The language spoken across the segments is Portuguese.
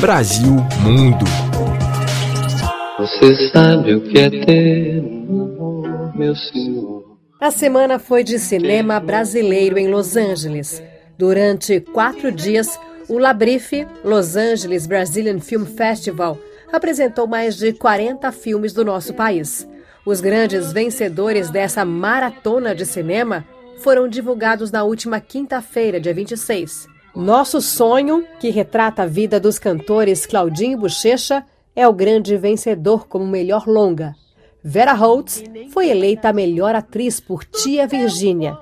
Brasil Mundo. Você sabe o que é ter um amor, meu senhor. A semana foi de cinema brasileiro em Los Angeles. Durante quatro dias, o Labrife, Los Angeles Brazilian Film Festival, apresentou mais de 40 filmes do nosso país. Os grandes vencedores dessa maratona de cinema foram divulgados na última quinta-feira, dia 26. Nosso Sonho, que retrata a vida dos cantores Claudinho Bochecha, é o grande vencedor como melhor longa. Vera Holtz foi eleita a melhor atriz por Tia Virgínia.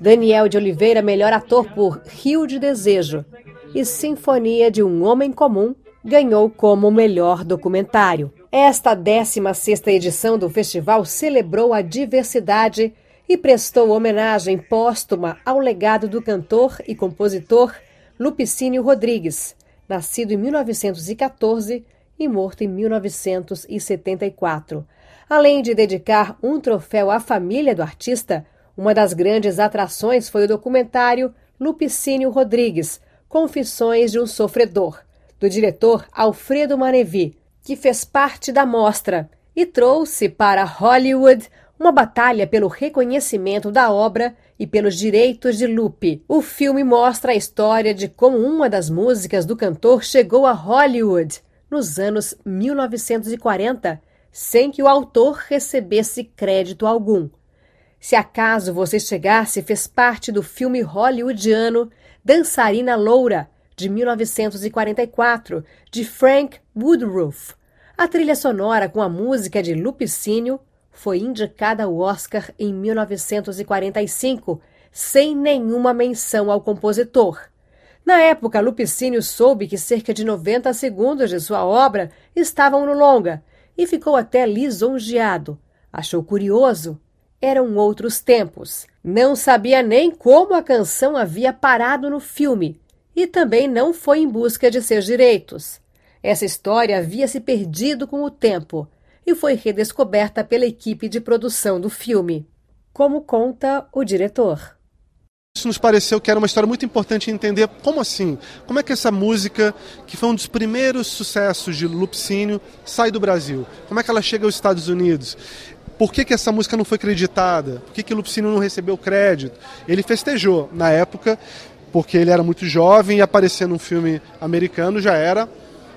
Daniel de Oliveira, melhor ator por Rio de Desejo. E Sinfonia de um Homem Comum ganhou como melhor documentário. Esta 16ª edição do festival celebrou a diversidade e prestou homenagem póstuma ao legado do cantor e compositor Lupicínio Rodrigues, nascido em 1914 e morto em 1974. Além de dedicar um troféu à família do artista, uma das grandes atrações foi o documentário Lupicínio Rodrigues, Confissões de um Sofredor, do diretor Alfredo Manevi, que fez parte da mostra e trouxe para Hollywood uma batalha pelo reconhecimento da obra e pelos direitos de Lupe. O filme mostra a história de como uma das músicas do cantor chegou a Hollywood nos anos 1940, sem que o autor recebesse crédito algum. Se acaso você chegasse, fez parte do filme hollywoodiano Dançarina Loura, de 1944, de Frank Woodruff. A trilha sonora com a música de Lupicínio foi indicada ao Oscar em 1945, sem nenhuma menção ao compositor. Na época, Lupicínio soube que cerca de 90 segundos de sua obra estavam no longa e ficou até lisonjeado. Achou curioso. Eram outros tempos. Não sabia nem como a canção havia parado no filme e também não foi em busca de seus direitos. Essa história havia se perdido com o tempo e foi redescoberta pela equipe de produção do filme. Como conta o diretor. Isso nos pareceu que era uma história muito importante entender como assim, como é que essa música, que foi um dos primeiros sucessos de Lupicínio, sai do Brasil? Como é que ela chega aos Estados Unidos? Por que, que essa música não foi creditada? Por que, que Lupicínio não recebeu crédito? Ele festejou na época, porque ele era muito jovem e aparecer num filme americano já era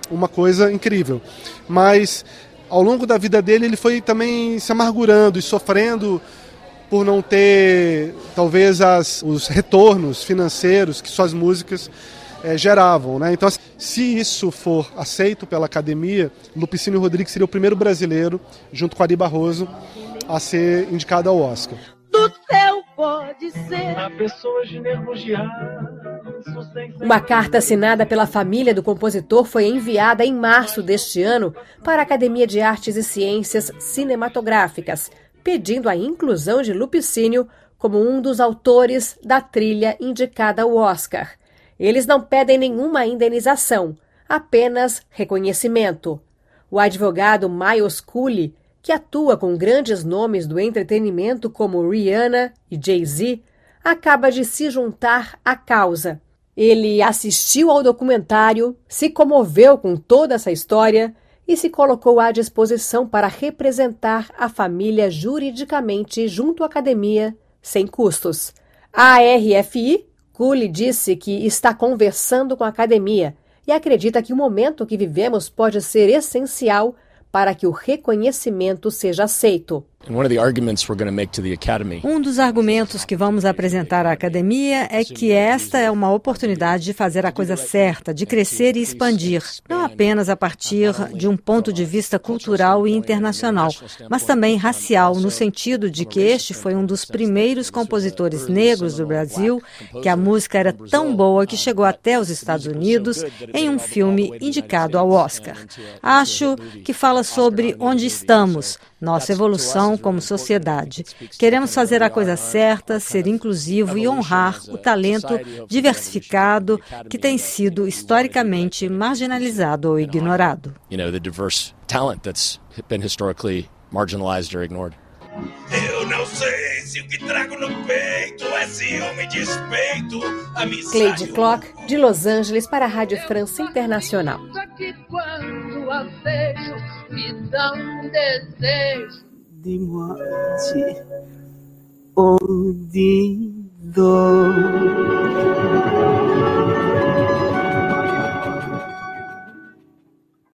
uma coisa incrível. Mas ao longo da vida dele, ele foi também se amargurando e sofrendo por não ter, talvez, as, os retornos financeiros que suas músicas é, geravam. Né? Então, se isso for aceito pela academia, Lupicínio Rodrigues seria o primeiro brasileiro, junto com Ari Barroso, a ser indicado ao Oscar. Do céu pode ser a pessoa de uma carta assinada pela família do compositor foi enviada em março deste ano para a Academia de Artes e Ciências Cinematográficas, pedindo a inclusão de Lupicínio como um dos autores da trilha indicada ao Oscar. Eles não pedem nenhuma indenização, apenas reconhecimento. O advogado Miles Cooley, que atua com grandes nomes do entretenimento como Rihanna e Jay-Z, acaba de se juntar à causa. Ele assistiu ao documentário, se comoveu com toda essa história e se colocou à disposição para representar a família juridicamente junto à academia, sem custos. A RFI, Cooley disse que está conversando com a academia e acredita que o momento que vivemos pode ser essencial para que o reconhecimento seja aceito. Um dos argumentos que vamos apresentar à academia é que esta é uma oportunidade de fazer a coisa certa, de crescer e expandir, não apenas a partir de um ponto de vista cultural e internacional, mas também racial, no sentido de que este foi um dos primeiros compositores negros do Brasil, que a música era tão boa que chegou até os Estados Unidos em um filme indicado ao Oscar. Acho que fala sobre onde estamos, nossa evolução como sociedade. Queremos fazer a coisa certa, ser inclusivo e honrar o talento diversificado que tem sido historicamente marginalizado ou ignorado. You know, the diverse talent that's been historically marginalized or ignored. Eu não sei Se o que trago no peito é ciúme e despeito, a Cleide Clock, de Los Angeles, para a Rádio França Internacional. Que quando a vejo, me